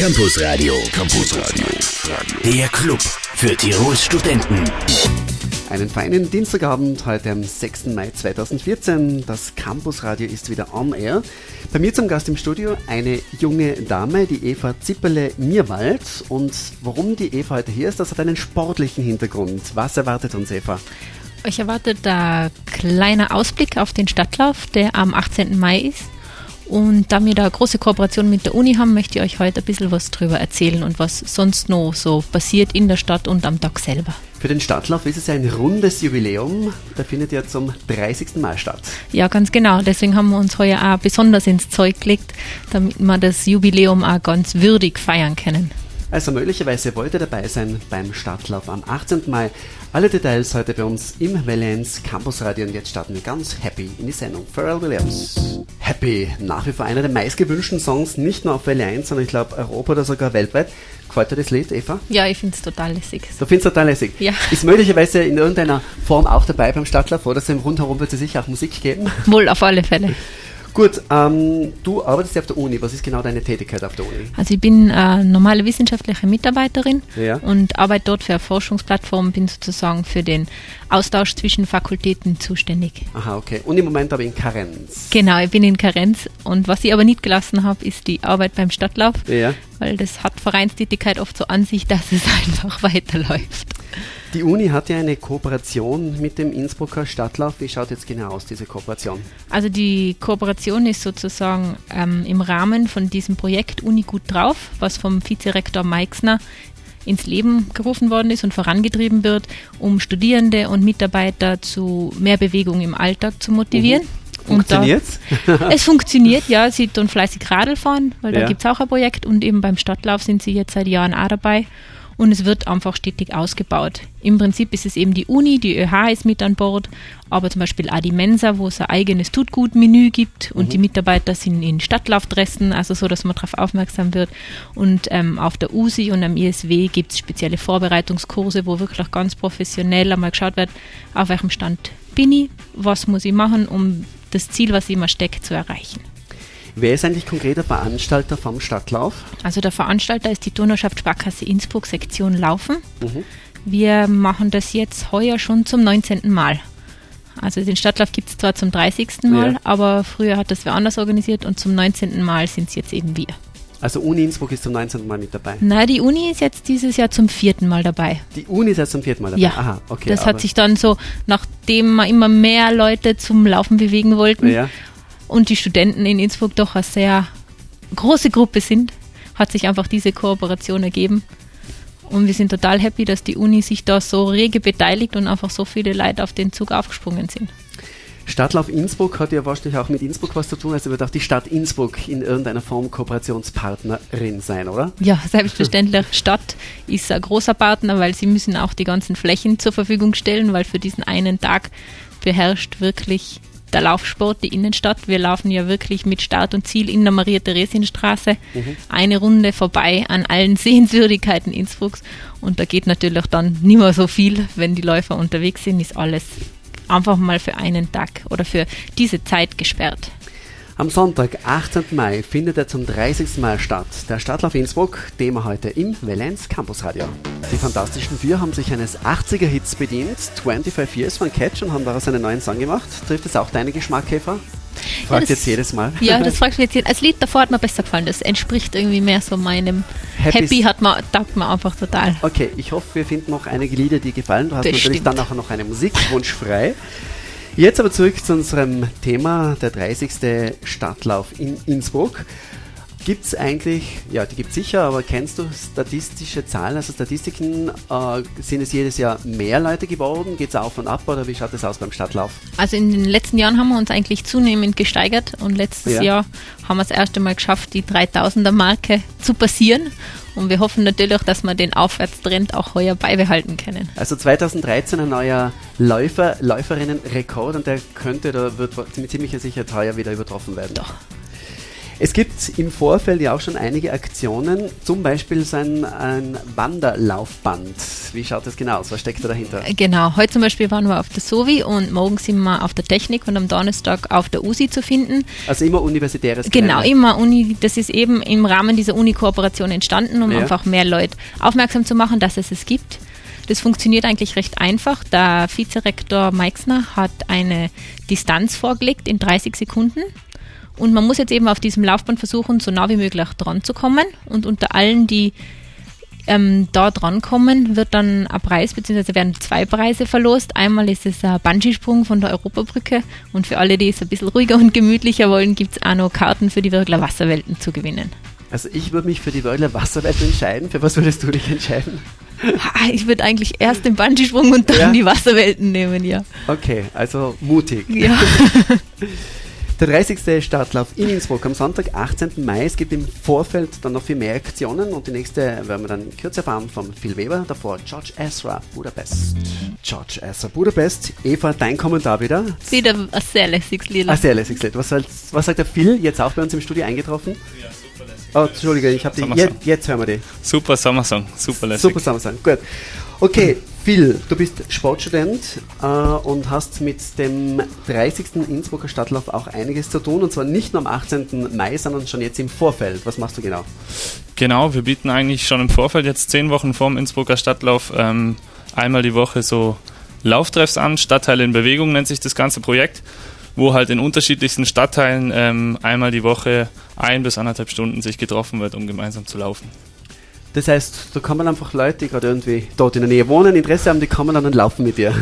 Campus Radio. Campus Radio. Der Club für Tirols Studenten. Einen feinen Dienstagabend heute am 6. Mai 2014. Das Campusradio ist wieder on air. Bei mir zum Gast im Studio eine junge Dame, die Eva Zipperle-Mirwald. Und warum die Eva heute hier ist, das hat einen sportlichen Hintergrund. Was erwartet uns, Eva? Euch erwartet ein kleiner Ausblick auf den Stadtlauf, der am 18. Mai ist. Und da wir da eine große Kooperation mit der Uni haben, möchte ich euch heute ein bisschen was drüber erzählen und was sonst noch so passiert in der Stadt und am Tag selber. Für den Stadtlauf ist es ein rundes Jubiläum. Der findet ja zum 30. Mai statt. Ja, ganz genau. Deswegen haben wir uns heuer auch besonders ins Zeug gelegt, damit wir das Jubiläum auch ganz würdig feiern können. Also möglicherweise wollt ihr dabei sein beim Stadtlauf am 18. Mai. Alle Details heute bei uns im Valence Campus Radio und jetzt starten wir ganz happy in die Sendung. Pharrell Williams. Happy, nach wie vor einer der meistgewünschten Songs, nicht nur auf Welle 1, sondern ich glaube Europa oder sogar weltweit. Gefällt dir das Lied, Eva? Ja, ich finde es total lässig. Du findest es total lässig? Ja. Ist möglicherweise in irgendeiner Form auch dabei beim Stadtlauf oder so im Rundherum wird es sicher auch Musik geben? Wohl, auf alle Fälle. Gut, ähm, du arbeitest ja auf der Uni. Was ist genau deine Tätigkeit auf der Uni? Also ich bin äh, normale wissenschaftliche Mitarbeiterin Ja. und arbeite dort für eine Forschungsplattform, bin sozusagen für den Austausch zwischen Fakultäten zuständig. Aha, okay. Und im Moment aber in Karenz. Genau, ich bin in Karenz und was ich aber nicht gelassen habe, ist die Arbeit beim Stadtlauf, Ja. Weil das hat Vereinstätigkeit oft so an sich, dass es einfach weiterläuft. Die Uni hat ja eine Kooperation mit dem Innsbrucker Stadtlauf. Wie schaut jetzt genau aus, diese Kooperation? Also die Kooperation ist sozusagen ähm, im Rahmen von diesem Projekt Uni gut drauf, was vom Vizerektor Meixner ins Leben gerufen worden ist und vorangetrieben wird, um Studierende und Mitarbeiter zu mehr Bewegung im Alltag zu motivieren. Und da- Funktioniert's? Es funktioniert, ja. Sie tun fleißig Radl fahren, weil Ja. da gibt es auch ein Projekt und eben beim Stadtlauf sind sie jetzt seit Jahren auch dabei. Und es wird einfach stetig ausgebaut. Im Prinzip ist es eben die Uni, die ÖH ist mit an Bord, aber zum Beispiel auch die Mensa, wo es ein eigenes Tutgut-Menü gibt und die Mitarbeiter sind in Stadtlaufdressen, also so, dass man darauf aufmerksam wird. Und ähm, auf der USI und am ISW gibt es spezielle Vorbereitungskurse, wo wirklich auch ganz professionell einmal geschaut wird, auf welchem Stand bin ich, was muss ich machen, um das Ziel, was immer stecke, zu erreichen. Wer ist eigentlich konkreter Veranstalter vom Stadtlauf? Also der Veranstalter ist die Turnerschaft Sparkasse Innsbruck Sektion Laufen. Mhm. Wir machen das jetzt heuer schon zum 19. Mal. Also den Stadtlauf gibt es zwar zum 30. Mal, Ja. aber früher hat das wer anders organisiert und zum 19. Mal sind es jetzt eben wir. Also Uni Innsbruck ist zum 19. Mal mit dabei. Na, die Uni ist jetzt dieses Jahr zum vierten Mal dabei. Die Uni ist erst zum vierten Mal dabei. Ja, Aha, okay. das hat sich dann so, nachdem wir immer mehr Leute zum Laufen bewegen wollten Ja. und die Studenten in Innsbruck doch eine sehr große Gruppe sind, hat sich einfach diese Kooperation ergeben. Und wir sind total happy, dass die Uni sich da so rege beteiligt und einfach so viele Leute auf den Zug aufgesprungen sind. Stadtlauf Innsbruck hat ja wahrscheinlich auch mit Innsbruck was zu tun, also wird auch die Stadt Innsbruck in irgendeiner Form Kooperationspartnerin sein, oder? Ja, selbstverständlich. Stadt ist ein großer Partner, weil sie müssen auch die ganzen Flächen zur Verfügung stellen, weil für diesen einen Tag beherrscht wirklich der Laufsport die Innenstadt. Wir laufen ja wirklich mit Start und Ziel in der Maria-Theresienstraße eine Runde vorbei an allen Sehenswürdigkeiten Innsbrucks. Und da geht natürlich dann nicht mehr so viel, wenn die Läufer unterwegs sind, ist alles einfach mal für einen Tag oder für diese Zeit gesperrt. Am Sonntag, 18. Mai, findet er zum 30. Mal statt. Der Stadtlauf Innsbruck, Thema heute im Valenz Campus Radio. Die Fantastischen Vier haben sich eines 80er-Hits bedient, 25 Years von Catch, und haben daraus einen neuen Song gemacht. Trifft es auch deine Geschmackkäfer? Fragt das- jetzt jedes Mal. Ja, das fragst du jetzt. Als Lied davor hat mir besser gefallen. Das entspricht irgendwie mehr so meinem Happy- Happy, hat man, taugt mir einfach total. Okay, ich hoffe, wir finden noch einige Lieder, die gefallen. Du hast natürlich Bestimmt. dann auch noch einen Musikwunsch frei. Jetzt aber zurück zu unserem Thema, der 30. Stadtlauf in Innsbruck. Gibt es eigentlich, ja, die gibt es sicher, aber kennst du statistische Zahlen, also Statistiken? Äh, sind es jedes Jahr mehr Leute geworden? Geht es auf und ab oder wie schaut es aus beim Stadtlauf? Also in den letzten Jahren haben wir uns eigentlich zunehmend gesteigert und letztes Ja. Jahr haben wir das erste Mal geschafft, die 3000er Marke zu passieren. Und wir hoffen natürlich, dass wir den Aufwärtstrend auch heuer beibehalten können. Also 2013 ein neuer Läufer, Läuferinnen-Rekord und der könnte, da wird mit ziemlicher Sicherheit heuer wieder übertroffen werden. Doch. Es gibt im Vorfeld ja auch schon einige Aktionen, zum Beispiel so ein, ein Wanderlaufband. Wie schaut das genau aus? Was steckt da dahinter? Genau, heute zum Beispiel waren wir auf der SOVI und morgen sind wir auf der Technik und am Donnerstag auf der USI zu finden. Also immer universitäres Genau, Gelände. immer Uni. Das ist eben im Rahmen dieser Uni-Kooperation entstanden, um Ja. einfach mehr Leute aufmerksam zu machen, dass es es gibt. Das funktioniert eigentlich recht einfach. Der Vizerektor Meixner hat eine Distanz vorgelegt in 30 Sekunden. Und man muss jetzt eben auf diesem Laufband versuchen, so nah wie möglich dran zu kommen. Und unter allen, die ähm, da dran kommen, wird dann ein Preis, beziehungsweise werden zwei Preise verlost. Einmal ist es ein Bungee-Sprung von der Europabrücke und für alle, die es ein bisschen ruhiger und gemütlicher wollen, gibt es auch noch Karten für die Wirkler Wasserwelten zu gewinnen. Also ich würde mich für die Wörgler Wasserwelt entscheiden. Für was würdest du dich entscheiden? Ich würde eigentlich erst den Bungee-Sprung und dann Ja. die Wasserwelten nehmen, ja. Okay, also mutig. ja. Der 30. Startlauf in Innsbruck am Sonntag, 18. Mai. Es gibt im Vorfeld dann noch viel mehr Aktionen und die nächste werden wir dann in Kürze erfahren von Phil Weber. Davor George Ezra, Budapest. George Ezra, Budapest. Eva, dein Kommentar wieder. Wieder ein sehr lässiges Lied. Ah, sehr lässig. Was, soll- was sagt der Phil? Jetzt auch bei uns im Studio eingetroffen? Ja, super lässig. Oh, Entschuldige, ich habe die. Sommersong. Jetzt, jetzt hören wir die. Super Sommersong, super lässig. Super Samstag, gut. Okay, Phil, du bist Sportstudent äh, und hast mit dem 30. Innsbrucker Stadtlauf auch einiges zu tun und zwar nicht nur am 18. Mai, sondern schon jetzt im Vorfeld. Was machst du genau? Genau, wir bieten eigentlich schon im Vorfeld jetzt zehn Wochen vorm Innsbrucker Stadtlauf ähm, einmal die Woche so Lauftreffs an. Stadtteile in Bewegung nennt sich das ganze Projekt, wo halt in unterschiedlichsten Stadtteilen ähm, einmal die Woche ein bis anderthalb Stunden sich getroffen wird, um gemeinsam zu laufen. Das heißt, da kommen einfach Leute, die gerade irgendwie dort in der Nähe wohnen, Interesse haben, die kommen dann und laufen mit dir.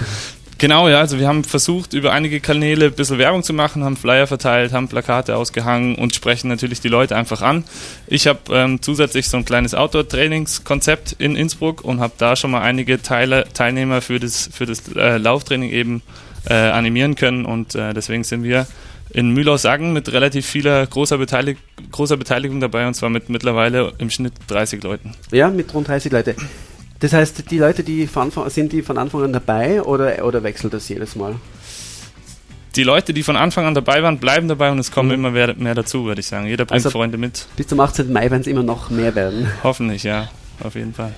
Genau, ja, also wir haben versucht, über einige Kanäle ein bisschen Werbung zu machen, haben Flyer verteilt, haben Plakate ausgehangen und sprechen natürlich die Leute einfach an. Ich habe ähm, zusätzlich so ein kleines Outdoor-Trainingskonzept in Innsbruck und habe da schon mal einige Teile, Teilnehmer für das, für das äh, Lauftraining eben äh, animieren können und äh, deswegen sind wir in Mühlhaus-Saggen mit relativ vieler großer, Beteilig großer Beteiligung dabei und zwar mit mittlerweile im Schnitt 30 Leuten. Ja, mit rund 30 Leute. Das heißt, die Leute, die von Anfang, sind die von Anfang an dabei oder, oder wechselt das jedes Mal? Die Leute, die von Anfang an dabei waren, bleiben dabei und es kommen Mhm. immer mehr, mehr dazu, würde ich sagen. Jeder bringt Also- Freunde mit. Bis zum 18. Mai werden es immer noch mehr werden. Hoffentlich, ja, auf jeden Fall.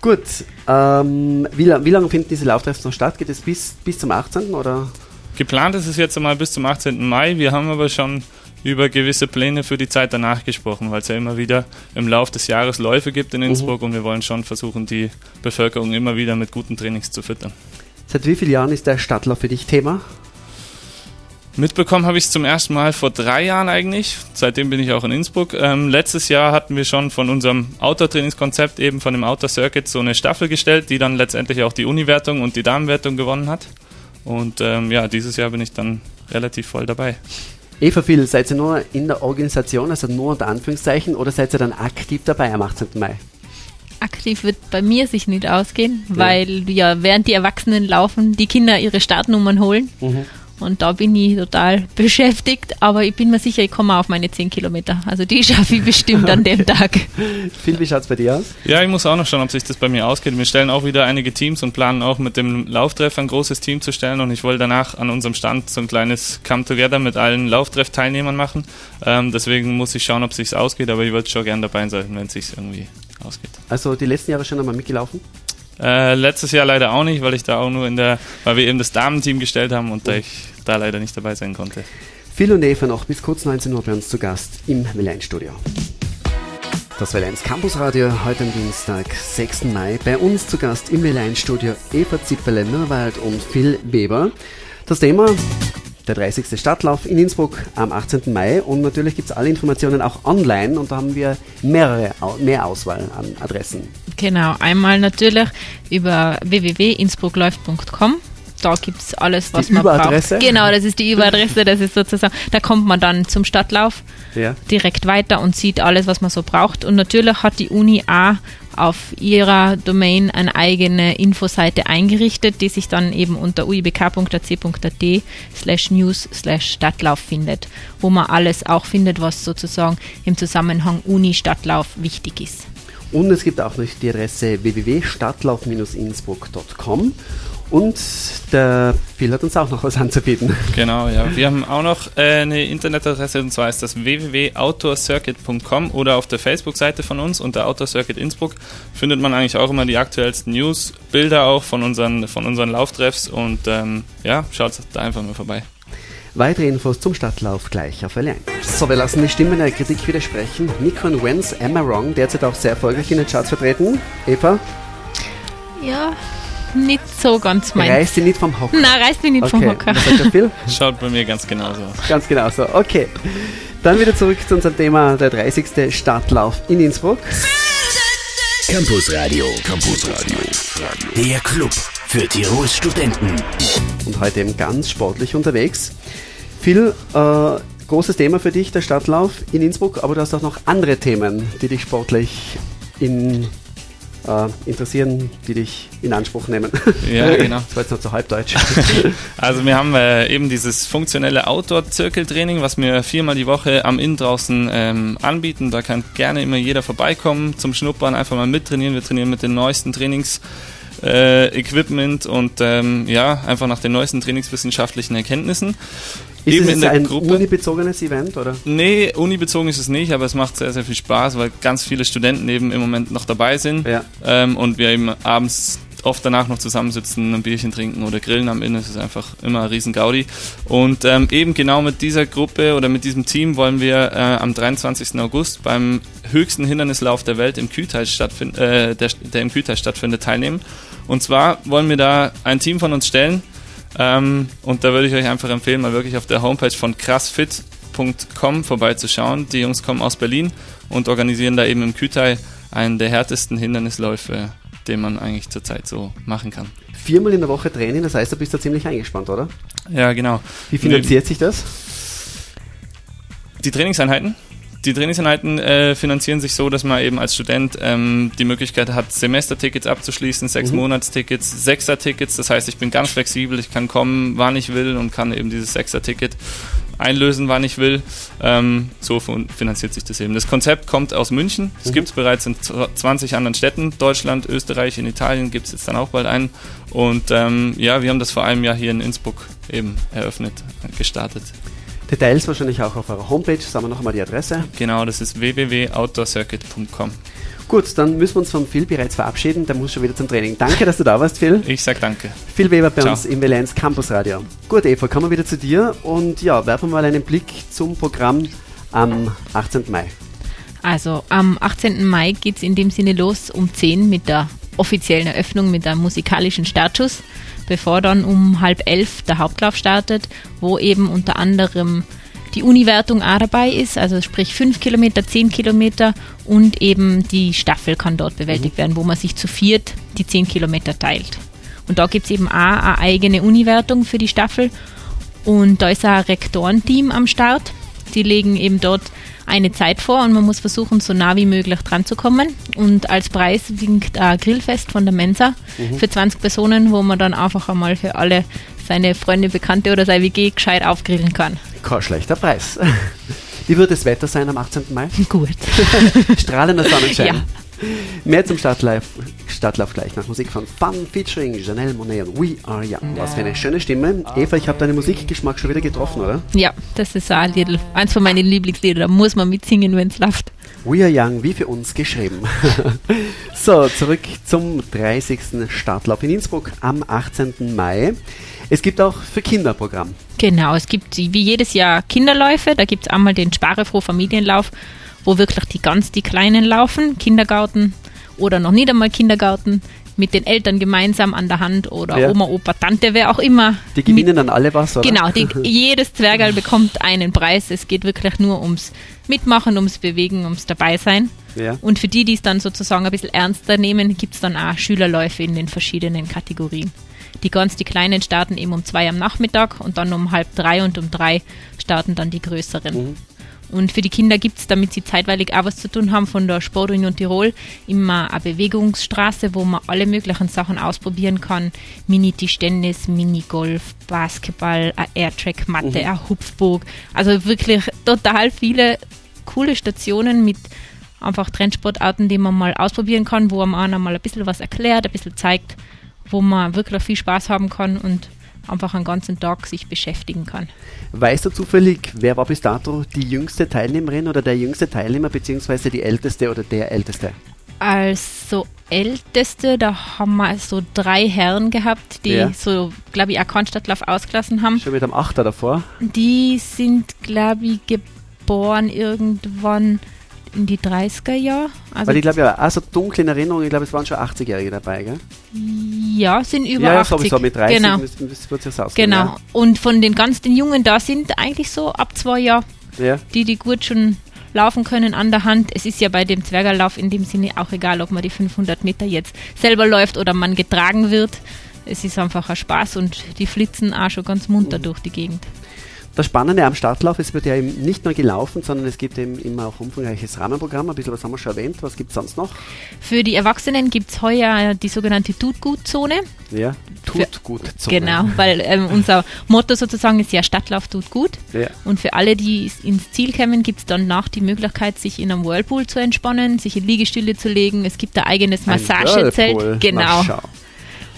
Gut, ähm, wie, wie lange finden diese Lauftreffs noch statt? Geht es bis, bis zum 18. oder? Geplant ist es jetzt einmal bis zum 18. Mai. Wir haben aber schon über gewisse Pläne für die Zeit danach gesprochen, weil es ja immer wieder im Lauf des Jahres Läufe gibt in Innsbruck und wir wollen schon versuchen, die Bevölkerung immer wieder mit guten Trainings zu füttern. Seit wie vielen Jahren ist der Stadtlauf für dich Thema? Mitbekommen habe ich es zum ersten Mal vor drei Jahren eigentlich. Seitdem bin ich auch in Innsbruck. Ähm, letztes Jahr hatten wir schon von unserem Outdoor-Trainingskonzept, eben von dem Outdoor Circuit, so eine Staffel gestellt, die dann letztendlich auch die Uni-Wertung und die Damenwertung gewonnen hat. Und ähm, ja, dieses Jahr bin ich dann relativ voll dabei. Eva Phil, seid ihr nur in der Organisation, also nur unter Anführungszeichen, oder seid ihr dann aktiv dabei am 18. Mai? Aktiv wird bei mir sich nicht ausgehen, weil ja während die Erwachsenen laufen, die Kinder ihre Startnummern holen. Und da bin ich total beschäftigt, aber ich bin mir sicher, ich komme auf meine 10 Kilometer. Also die schaffe ich bestimmt an dem Tag. Phil, wie schaut es bei dir aus? Ja, ich muss auch noch schauen, ob sich das bei mir ausgeht. Wir stellen auch wieder einige Teams und planen auch mit dem Lauftreff ein großes Team zu stellen. Und ich wollte danach an unserem Stand so ein kleines Come-Together mit allen Lauftreff-Teilnehmern machen. Ähm, deswegen muss ich schauen, ob es sich ausgeht, aber ich würde schon gern dabei sein, wenn es sich irgendwie ausgeht. Also die letzten Jahre schon einmal mitgelaufen? Äh, letztes Jahr leider auch nicht, weil ich da auch nur in der, weil wir eben das Damenteam gestellt haben und da ich da leider nicht dabei sein konnte. Phil und Eva noch bis kurz 19 Uhr bei uns zu Gast im Welle Studio. Das Welle 1 Campus Radio heute am Dienstag, 6. Mai. Bei uns zu Gast im Welle Studio Eva Zipperle, Mirwald und Phil Weber. Das Thema der 30. Stadtlauf in Innsbruck am 18. Mai und natürlich gibt es alle Informationen auch online und da haben wir mehrere, mehr Auswahl an Adressen. Genau, einmal natürlich über www.innsbruckläuft.com. Da gibt es alles, was Die man Überadresse? braucht. Genau, das ist die Überadresse, das ist sozusagen, da kommt man dann zum Stadtlauf Ja. direkt weiter und sieht alles, was man so braucht. Und natürlich hat die Uni auch auf ihrer Domain eine eigene Infoseite eingerichtet, die sich dann eben unter uibk.ac.at slash news slash Stadtlauf findet, wo man alles auch findet, was sozusagen im Zusammenhang Uni-Stadtlauf wichtig ist. Und es gibt auch noch die Adresse www.stadtlauf-innsbruck.com. Und der Phil hat uns auch noch was anzubieten. Genau, ja. Wir haben auch noch äh, eine Internetadresse und zwar ist das www.outdoorcircuit.com oder auf der Facebook-Seite von uns unter Outdoor Circuit Innsbruck findet man eigentlich auch immer die aktuellsten News, Bilder auch von unseren, von unseren Lauftreffs und ähm, ja, schaut da einfach mal vorbei. Weitere Infos zum Stadtlauf gleich auf L1. So, wir lassen die Stimmen der Kritik widersprechen. Nico und Wens, Emma Wrong, derzeit auch sehr erfolgreich in den Charts vertreten. Eva? Ja, nicht so ganz mein. Reißt sie nicht vom Hocker? Nein, reißt mich nicht okay. vom Hocker. Was sagt der Phil? Schaut bei mir ganz genauso aus. Ganz genau so. Okay. Dann wieder zurück zu unserem Thema, der 30. Stadtlauf in Innsbruck. Campus Radio. Campus Radio. Der Club für Tirols Studenten. Und heute eben ganz sportlich unterwegs. Phil, äh, großes Thema für dich, der Stadtlauf in Innsbruck, aber du hast auch noch andere Themen, die dich sportlich in, äh, interessieren, die dich in Anspruch nehmen. Ja, genau. Das war jetzt noch zu halbdeutsch. Also wir haben äh, eben dieses funktionelle Outdoor-Zirkeltraining, was wir viermal die Woche am Inn draußen ähm, anbieten. Da kann gerne immer jeder vorbeikommen zum Schnuppern, einfach mal mittrainieren. Wir trainieren mit den neuesten Trainings. Äh, Equipment und ähm, ja, einfach nach den neuesten trainingswissenschaftlichen Erkenntnissen. Ist Eben es in der ein Gruppe. unibezogenes Event, oder? Nee, unibezogen ist es nicht, aber es macht sehr, sehr viel Spaß, weil ganz viele Studenten eben im Moment noch dabei sind Ja. ähm, und wir eben abends oft danach noch zusammensitzen, ein Bierchen trinken oder grillen am Inn. Es ist einfach immer ein riesen Gaudi. Und ähm, eben genau mit dieser Gruppe oder mit diesem Team wollen wir äh, am 23. August beim höchsten Hindernislauf der Welt im Kühlteil stattfind, äh, der, der im Kühlteil stattfindet, teilnehmen. Und zwar wollen wir da ein Team von uns stellen, ähm, und da würde ich euch einfach empfehlen, mal wirklich auf der Homepage von krassfit.com vorbeizuschauen. Die Jungs kommen aus Berlin und organisieren da eben im Kütai einen der härtesten Hindernisläufe, den man eigentlich zurzeit so machen kann. Viermal in der Woche Training, das heißt, du bist da ziemlich eingespannt, oder? Ja, genau. Wie finanziert sich das? Die Trainingseinheiten? Die Trainingseinheiten äh, finanzieren sich so, dass man eben als Student ähm, die Möglichkeit hat, Semestertickets abzuschließen, sechs Mhm. Monatstickets, Sechser-Tickets. Das heißt, ich bin ganz flexibel, ich kann kommen, wann ich will und kann eben dieses Sechser-Ticket einlösen, wann ich will. Ähm, so finanziert sich das eben. Das Konzept kommt aus München. Es Mhm. gibt es bereits in zw- 20 anderen Städten. Deutschland, Österreich, in Italien gibt es jetzt dann auch bald einen. Und ähm, ja, wir haben das vor einem Jahr hier in Innsbruck eben eröffnet, gestartet. Details wahrscheinlich auch auf eurer Homepage. Sagen wir noch einmal die Adresse. Genau, das ist www.outdoorcircuit.com. Gut, dann müssen wir uns von Phil bereits verabschieden. Der muss schon wieder zum Training. Danke, dass du da warst, Phil. Ich sag danke. Phil Weber bei Ciao. uns im Valenz Campus Radio. Gut, Eva, kommen wir wieder zu dir und ja, werfen wir mal einen Blick zum Programm am 18. Mai. Also am 18. Mai geht es in dem Sinne los um 10 mit der offiziellen Eröffnung mit einem musikalischen Startschuss, bevor dann um halb elf der Hauptlauf startet, wo eben unter anderem die Uni-Wertung auch dabei ist, also sprich 5 Kilometer, 10 Kilometer und eben die Staffel kann dort bewältigt werden, wo man sich zu viert die 10 Kilometer teilt. Und da gibt es eben auch eine eigene Uni-Wertung für die Staffel und da ist auch ein Rektorenteam am Start. Die legen eben dort eine Zeit vor und man muss versuchen, so nah wie möglich dran zu kommen. Und als Preis winkt ein Grillfest von der Mensa für 20 Personen, wo man dann einfach einmal für alle seine Freunde, Bekannte oder sein WG gescheit aufgrillen kann. Kein schlechter Preis. Wie wird das Wetter sein am 18. Mai? Gut. Strahlender Sonnenschein. Ja. Mehr zum Stadtlauf, Stadtlauf gleich nach Musik von Fun featuring Janelle Monet und We Are Young. Was für eine schöne Stimme. Eva, ich habe deinen Musikgeschmack schon wieder getroffen, oder? Ja, das ist ein Liedl, eins von meinen Lieblingsliedern. Da muss man mitsingen, wenn es läuft. We Are Young, wie für uns geschrieben. so, zurück zum 30. Stadtlauf in Innsbruck am 18. Mai. Es gibt auch für Kinder Programm. Genau, es gibt wie jedes Jahr Kinderläufe. Da gibt es einmal den Sparefroh Familienlauf, wo wirklich die ganz die Kleinen laufen, Kindergarten oder noch nicht einmal Kindergarten, mit den Eltern gemeinsam an der Hand oder Ja. Oma, Opa, Tante, wer auch immer. Die gewinnen dann alle was, oder? Genau, die, jedes Zwergerl bekommt einen Preis. Es geht wirklich nur ums Mitmachen, ums Bewegen, ums Dabeisein. Ja. Und für die, die es dann sozusagen ein bisschen ernster nehmen, gibt es dann auch Schülerläufe in den verschiedenen Kategorien. Die ganz die kleinen starten eben um zwei am Nachmittag und dann um halb drei und um drei starten dann die größeren. Und für die Kinder gibt es, damit sie zeitweilig auch was zu tun haben, von der Sportunion Tirol immer eine Bewegungsstraße, wo man alle möglichen Sachen ausprobieren kann. Mini-Tischtennis, Minigolf, Basketball, eine Airtrack-Matte, ein Hupfburg. Also wirklich total viele coole Stationen mit einfach Trendsportarten, die man mal ausprobieren kann, wo man einer mal ein bisschen was erklärt, ein bisschen zeigt. wo man wirklich viel Spaß haben kann und einfach einen ganzen Tag sich beschäftigen kann. Weißt du zufällig, wer war bis dato die jüngste Teilnehmerin oder der jüngste Teilnehmer, beziehungsweise die älteste oder der älteste? Also älteste, da haben wir so drei Herren gehabt, die Ja. so, glaube ich, auch Kornstadtlauf ausgelassen haben. Schon mit einem Achter davor. Die sind, glaube ich, geboren irgendwann in die 30er Jahre. Also Weil ich glaube, ja, also dunkel in Erinnerung, ich glaube, es waren schon 80-Jährige dabei, gell? ja, sind über ja, ja, 80. sowieso mit 30 Genau, müsste jetzt ausgehen. genau. Und von den ganz den Jungen, da sind eigentlich so ab zwei Jahren Ja. ja. die, die gut schon laufen können an der Hand. Es ist ja bei dem Zwergerlauf in dem Sinne auch egal, ob man die 500 Meter jetzt selber läuft oder man getragen wird. Es ist einfach ein Spaß und die flitzen auch schon ganz munter durch die Gegend. Das Spannende am Startlauf, es wird ja eben nicht nur gelaufen, sondern es gibt eben immer auch umfangreiches Rahmenprogramm. Ein bisschen was haben wir schon erwähnt. Was gibt es sonst noch? Für die Erwachsenen gibt es heuer die sogenannte Tut-Gut-Zone. Ja, tut gut. Zone. Genau, weil ähm, unser Motto sozusagen ist ja Stadtlauf tut gut. Ja. Und für alle, die ins Ziel kommen, gibt es danach die Möglichkeit, sich in einem Whirlpool zu entspannen, sich in Liegestühle zu legen. Es gibt ein eigenes Massagezelt. Genau.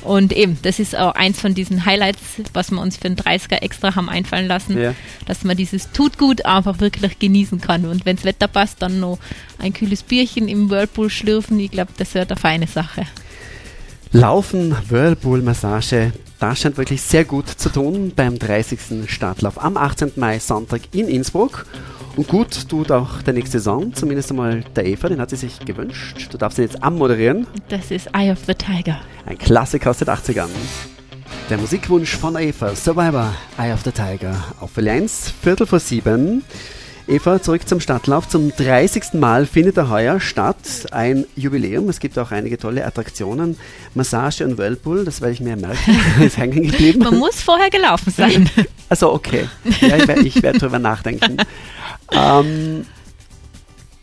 Und eben, das ist auch eins von diesen Highlights, was wir uns für einen 30er extra haben einfallen lassen, Ja. dass man dieses tut gut einfach wirklich genießen kann. Und wenn das Wetter passt, dann noch ein kühles Bierchen im Whirlpool schlürfen. Ich glaube, das wird eine feine Sache. Laufen, Whirlpool, Massage, das scheint wirklich sehr gut zu tun beim 30. Startlauf am 18. Mai, Sonntag in Innsbruck. Und gut tut auch der nächste Song, zumindest einmal der Eva, den hat sie sich gewünscht. Du darfst ihn jetzt anmoderieren. Das ist Eye of the Tiger. Ein Klassiker aus den 80ern. Der Musikwunsch von Eva, Survivor, Eye of the Tiger. Auf Welle 1, Viertel vor sieben. Eva, zurück zum Stadtlauf. Zum 30. Mal findet er heuer statt. Ein Jubiläum. Es gibt auch einige tolle Attraktionen. Massage und Whirlpool, das werde ich mir merken. ist hängen geblieben. Man muss vorher gelaufen sein. Also okay. Ja, ich werde werd drüber nachdenken. Ähm,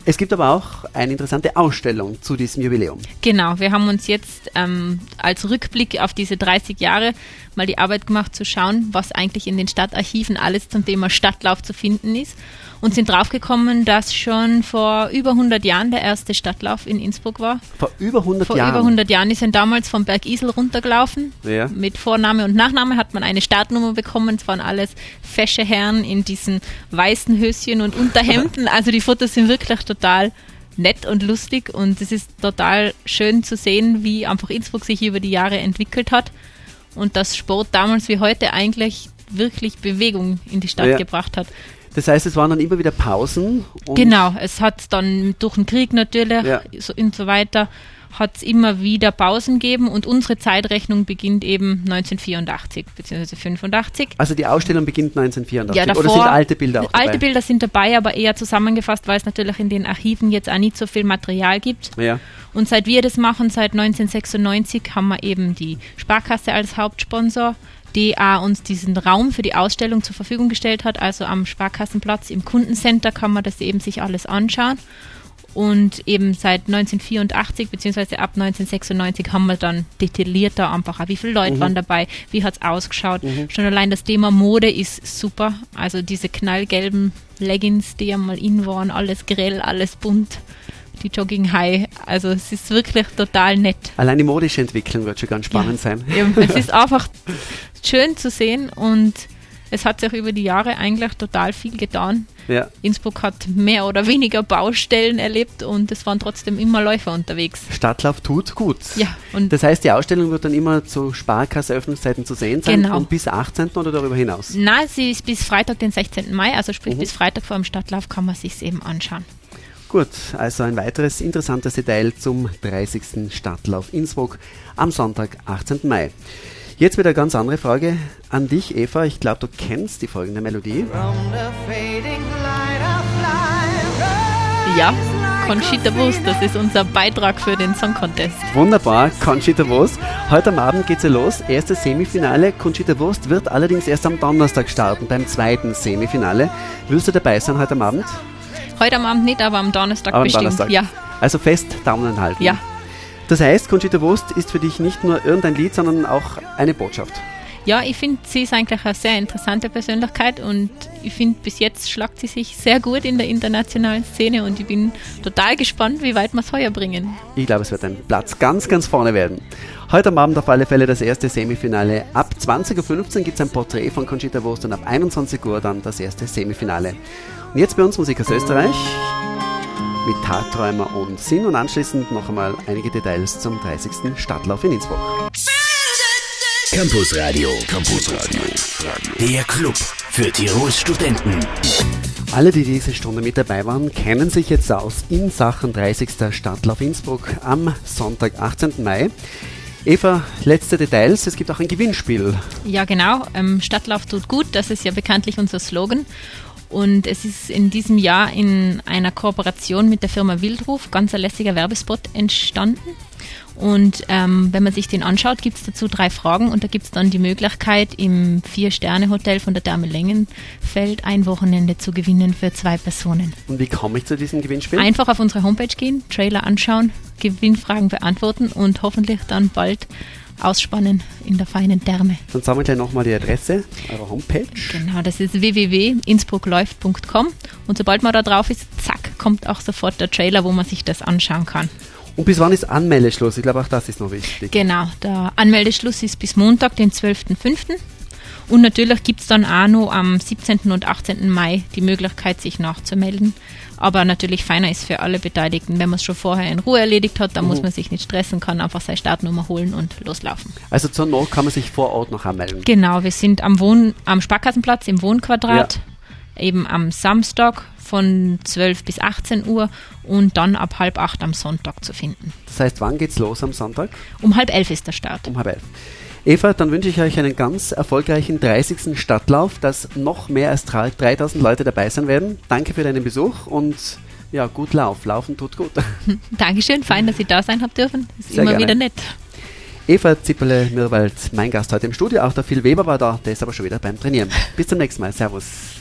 es gibt aber auch eine interessante Ausstellung zu diesem Jubiläum. Genau, wir haben uns jetzt ähm, als Rückblick auf diese 30 Jahre mal die Arbeit gemacht zu schauen, was eigentlich in den Stadtarchiven alles zum Thema Stadtlauf zu finden ist und sind draufgekommen, dass schon vor über 100 Jahren der erste Stadtlauf in Innsbruck war. Vor über 100 Vor Jahren. über 100 Jahren ist er damals vom Berg Isel runtergelaufen. Ja. Mit Vorname und Nachname hat man eine Startnummer bekommen. Es waren alles fesche Herren in diesen weißen Höschen und Unterhemden. Also die Fotos sind wirklich total nett und lustig und es ist total schön zu sehen, wie einfach Innsbruck sich über die Jahre entwickelt hat und dass Sport damals wie heute eigentlich wirklich Bewegung in die Stadt Ja. gebracht hat. Das heißt, es waren dann immer wieder Pausen. Und Genau, es hat dann durch den Krieg natürlich Ja. so und so weiter, hat es immer wieder Pausen gegeben und unsere Zeitrechnung beginnt eben 1984 bzw. 85. Also die Ausstellung beginnt 1984. Ja, davor, Oder sind alte Bilder auch Alte dabei? Bilder sind dabei, aber eher zusammengefasst, weil es natürlich in den Archiven jetzt auch nicht so viel Material gibt. Ja. Und seit wir das machen, seit 1996, haben wir eben die Sparkasse als Hauptsponsor, die auch uns diesen Raum für die Ausstellung zur Verfügung gestellt hat. Also am Sparkassenplatz im Kundencenter kann man das eben sich alles anschauen. Und eben seit 1984 beziehungsweise ab 1996 haben wir dann detaillierter einfach, auch, wie viele Leute waren dabei, wie hat es ausgeschaut. Schon allein das Thema Mode ist super. Also diese knallgelben Leggings, die ja mal in waren, alles grell, alles bunt. Die Jogging High. Also es ist wirklich total nett. Allein die modische Entwicklung wird schon ganz spannend sein. Eben, es ist einfach schön zu sehen und es hat sich über die Jahre eigentlich total viel getan. Ja. Innsbruck hat mehr oder weniger Baustellen erlebt und es waren trotzdem immer Läufer unterwegs. Stadtlauf tut gut. Ja, und Das heißt, die Ausstellung wird dann immer zu Sparkasse-Öffnungszeiten zu sehen sein Genau. und bis 18. oder darüber hinaus. na, sie ist bis Freitag, den 16. Mai, also sprich bis Freitag vor dem Stadtlauf kann man sich eben anschauen. Gut, also ein weiteres interessantes Detail zum 30. Stadtlauf Innsbruck am Sonntag, 18. Mai. Jetzt wieder eine ganz andere Frage an dich, Eva. Ich glaube, du kennst die folgende Melodie. From the fading light of life. Ja, Conchita Wurst, das ist unser Beitrag für den Song Contest. Wunderbar, Conchita Wurst. Heute am Abend geht's ja los. Erstes Semifinale. Conchita Wurst wird allerdings erst am Donnerstag starten, beim zweiten Semifinale. Willst du dabei sein heute am Abend? Heute am Abend nicht, aber am Donnerstag Aber am bestimmt. Donnerstag. Ja, Also fest Daumen halten. ja. Das heißt, Conchita Wurst ist für dich nicht nur irgendein Lied, sondern auch eine Botschaft. Ja, ich finde, sie ist eigentlich eine sehr interessante Persönlichkeit und ich finde, bis jetzt schlagt sie sich sehr gut in der internationalen Szene und ich bin total gespannt, wie weit wir es heuer bringen. Ich glaube, es wird ein Platz ganz, ganz vorne werden. Heute am Abend auf alle Fälle das erste Semifinale. Ab 20.15 Uhr gibt es ein Porträt von Conchita Wurst und ab 21 Uhr dann das erste Semifinale. Und jetzt bei uns Musik aus Österreich mit Tagträumer und Sinn und anschließend noch einmal einige Details zum 30. Stadtlauf in Innsbruck. Campus Radio. Campus Radio. Der Club für Tirols Studenten. Alle, die diese Stunde mit dabei waren, kennen sich jetzt aus in Sachen 30. Stadtlauf Innsbruck am Sonntag, 18. Mai. Eva, letzte Details. Es gibt auch ein Gewinnspiel. Ja, genau. Ähm, Stadtlauf tut gut. Das ist ja bekanntlich unser Slogan. Und es ist in diesem Jahr in einer Kooperation mit der Firma Wildruf ganz ein lässiger Werbespot entstanden. Und ähm, wenn man sich den anschaut, gibt es dazu drei Fragen und da gibt es dann die Möglichkeit, im Vier-Sterne-Hotel von der Dame Längenfeld ein Wochenende zu gewinnen für zwei Personen. Und wie komme ich zu diesem Gewinnspiel? Einfach auf unsere Homepage gehen, Trailer anschauen, Gewinnfragen beantworten und hoffentlich dann bald ausspannen in der feinen Therme. Dann sagen wir gleich nochmal die Adresse eurer Homepage. Genau, das ist www.innsbruckläuft.com und sobald man da drauf ist, zack, kommt auch sofort der Trailer, wo man sich das anschauen kann. Und bis wann ist Anmeldeschluss? Ich glaube, auch das ist noch wichtig. Genau, der Anmeldeschluss ist bis Montag, den 12.05. Und natürlich gibt es dann auch noch am 17. und 18. Mai die Möglichkeit, sich nachzumelden. Aber natürlich feiner ist für alle Beteiligten, wenn man es schon vorher in Ruhe erledigt hat, dann Mhm. muss man sich nicht stressen, kann einfach seine Startnummer holen und loslaufen. Also zur Not kann man sich vor Ort noch anmelden. Genau, wir sind am, Wohn am Sparkassenplatz im Wohnquadrat, eben am Samstag von 12 bis 18 Uhr und dann ab halb acht am Sonntag zu finden. Das heißt, wann geht's los am Sonntag? Um halb elf ist der Start. Um halb elf. Eva, dann wünsche ich euch einen ganz erfolgreichen 30. Stadtlauf, dass noch mehr als 3000 Leute dabei sein werden. Danke für deinen Besuch und ja, gut Lauf. Laufen tut gut. Dankeschön, fein, dass ich da sein habe dürfen. Ist Sehr immer gerne. wieder nett. Eva Zipperle-Mirwald, mein Gast heute im Studio. Auch der Phil Weber war da, der ist aber schon wieder beim Trainieren. Bis zum nächsten Mal. Servus.